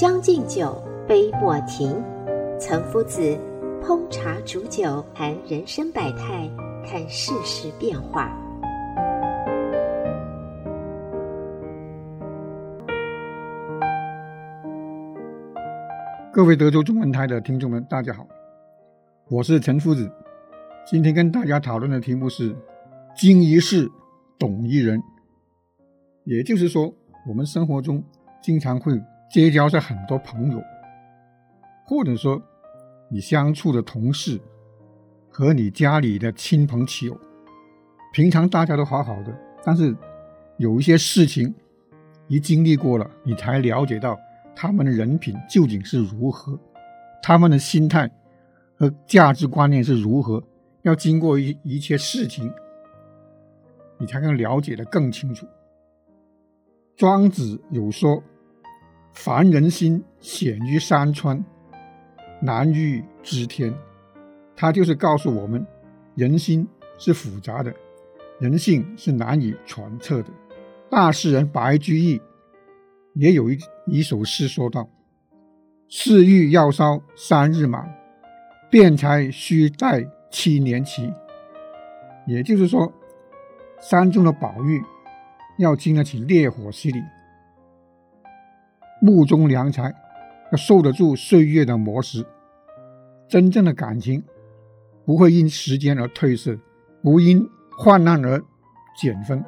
将进酒，杯莫停。岑夫子烹茶煮酒，谈人生百态，看世事变化。各位德州中文台的听众们，大家好，我是岑夫子。今天跟大家讨论的题目是“经一事，懂一人”。也就是说，我们生活中经常会。结交着很多朋友，或者说你相处的同事和你家里的亲朋戚友，平常大家都好好的，但是有一些事情一经历过了，你才了解到他们的人品究竟是如何，他们的心态和价值观念是如何，要经过一一切事情，你才能了解的更清楚。庄子有说。凡人心险于山川，难于知天。他就是告诉我们，人心是复杂的，人性是难以揣测的。大诗人白居易也有一一首诗说道：“似玉要烧三日满，辩才须待七年期。”也就是说，山中的宝玉要经得起烈火洗礼。目中良才要受得住岁月的磨蚀，真正的感情不会因时间而褪色，不因患难而减分。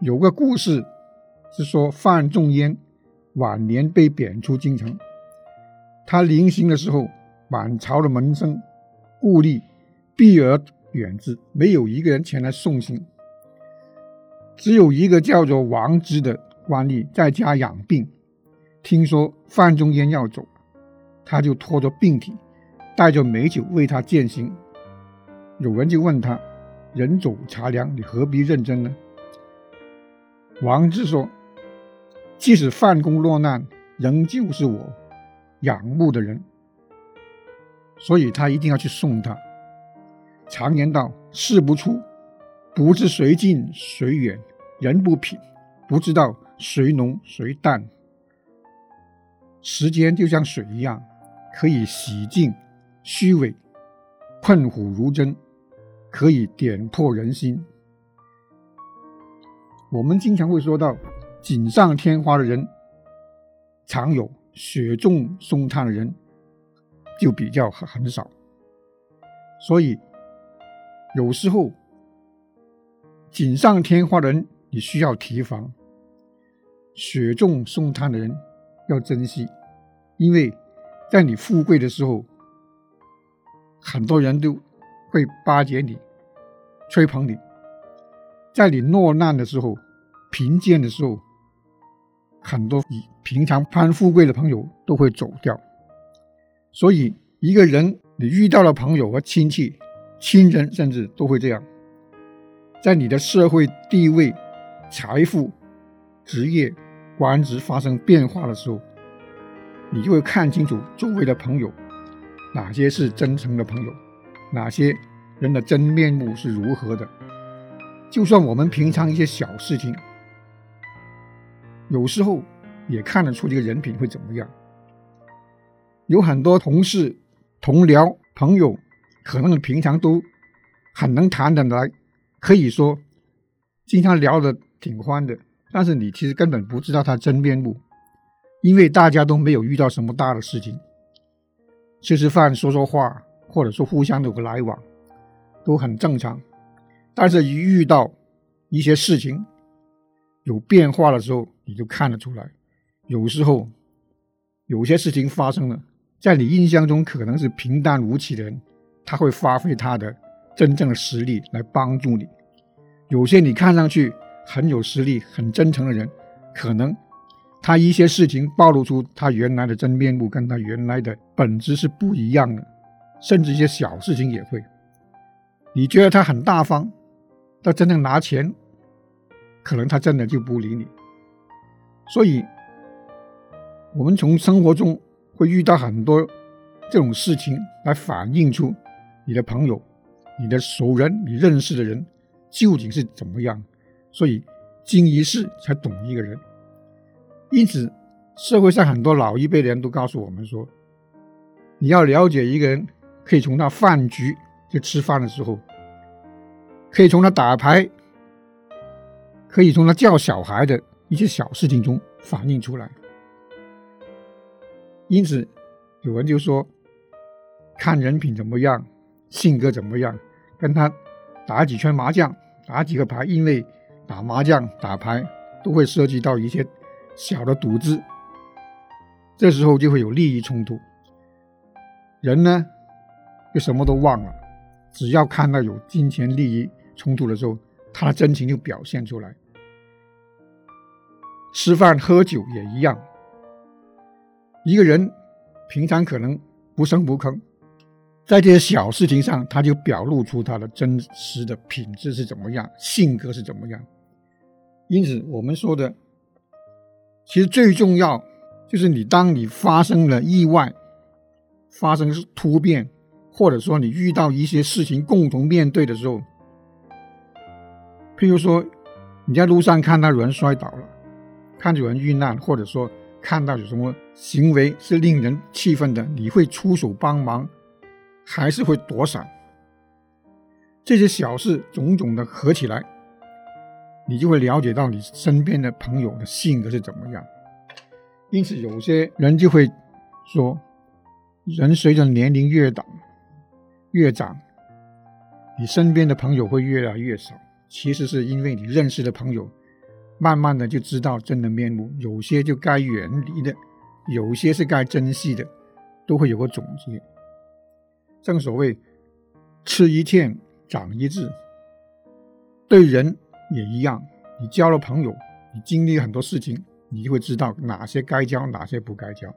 有个故事是说，范仲淹晚年被贬出京城，他临行的时候，满朝的门生故吏避而远之，没有一个人前来送行，只有一个叫做王之的官吏在家养病。听说范仲淹要走，他就拖着病体，带着美酒为他饯行。有人就问他：“人走茶凉，你何必认真呢？”王志说：“即使范公落难，仍旧是我仰慕的人，所以他一定要去送他。”常言道：“事不出，不知谁近谁远；人不品，不知道谁浓谁淡。”时间就像水一样，可以洗净虚伪，困虎如针，可以点破人心。我们经常会说到，锦上添花的人常有，雪中送炭的人就比较很少。所以，有时候锦上添花的人你需要提防，雪中送炭的人。要珍惜，因为在你富贵的时候，很多人都会巴结你、吹捧你；在你落难的时候、贫贱的时候，很多你平常攀富贵的朋友都会走掉。所以，一个人你遇到了朋友和亲戚、亲人，甚至都会这样，在你的社会地位、财富、职业。官职发生变化的时候，你就会看清楚周围的朋友，哪些是真诚的朋友，哪些人的真面目是如何的。就算我们平常一些小事情，有时候也看得出这个人品会怎么样。有很多同事、同僚、朋友，可能平常都很能谈得来，可以说经常聊得挺欢的。但是你其实根本不知道他真面目，因为大家都没有遇到什么大的事情，吃吃饭、说说话，或者说互相有个来往，都很正常。但是，一遇到一些事情有变化的时候，你就看得出来。有时候，有些事情发生了，在你印象中可能是平淡无奇的人，他会发挥他的真正的实力来帮助你。有些你看上去很有实力、很真诚的人，可能他一些事情暴露出他原来的真面目，跟他原来的本质是不一样的，甚至一些小事情也会。你觉得他很大方，他真正拿钱，可能他真的就不理你。所以，我们从生活中会遇到很多这种事情，来反映出你的朋友、你的熟人、你认识的人究竟是怎么样。所以，经一事才懂一个人。因此，社会上很多老一辈的人都告诉我们说，你要了解一个人，可以从他饭局。就吃饭的时候，可以从他打牌，可以从他教小孩的一些小事情中反映出来。因此，有人就说，看人品怎么样，性格怎么样，跟他打几圈麻将，打几个牌，因为打麻将、打牌都会涉及到一些小的赌资，这时候就会有利益冲突。人呢，就什么都忘了。只要看到有金钱利益冲突的时候，他的真情就表现出来。吃饭喝酒也一样，一个人平常可能不声不吭，在这些小事情上，他就表露出他的真实的品质是怎么样，性格是怎么样。因此，我们说的，其实最重要就是你当你发生了意外，发生突变。或者说你遇到一些事情共同面对的时候，譬如说你在路上看到有人摔倒了，看到有人遇难，或者说看到有什么行为是令人气愤的，你会出手帮忙，还是会躲闪？这些小事种种的合起来，你就会了解到你身边的朋友的性格是怎么样。因此，有些人就会说，人随着年龄越长。越长，你身边的朋友会越来越少。其实是因为你认识的朋友，慢慢的就知道真的面目。有些就该远离的，有些是该珍惜的，都会有个总结。正所谓“吃一堑，长一智”，对人也一样。你交了朋友，你经历很多事情，你就会知道哪些该交，哪些不该交。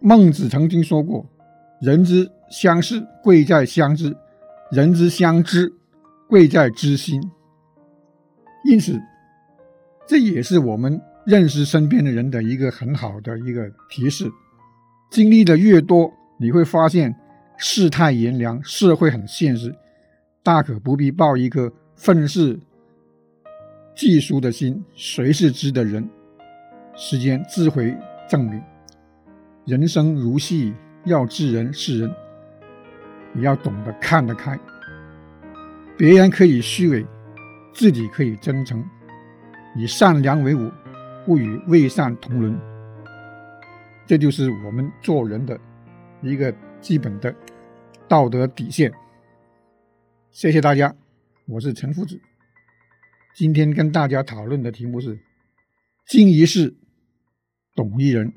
孟子曾经说过。人之相识，贵在相知；人之相知，贵在知心。因此，这也是我们认识身边的人的一个很好的一个提示。经历的越多，你会发现世态炎凉，社会很现实，大可不必抱一颗愤世技术的心。谁是知的人？时间自会证明。人生如戏。要知人是人，你要懂得看得开。别人可以虚伪，自己可以真诚。以善良为伍，不与伪善同伦。这就是我们做人的一个基本的道德底线。谢谢大家，我是陈夫子。今天跟大家讨论的题目是：经一事，懂一人。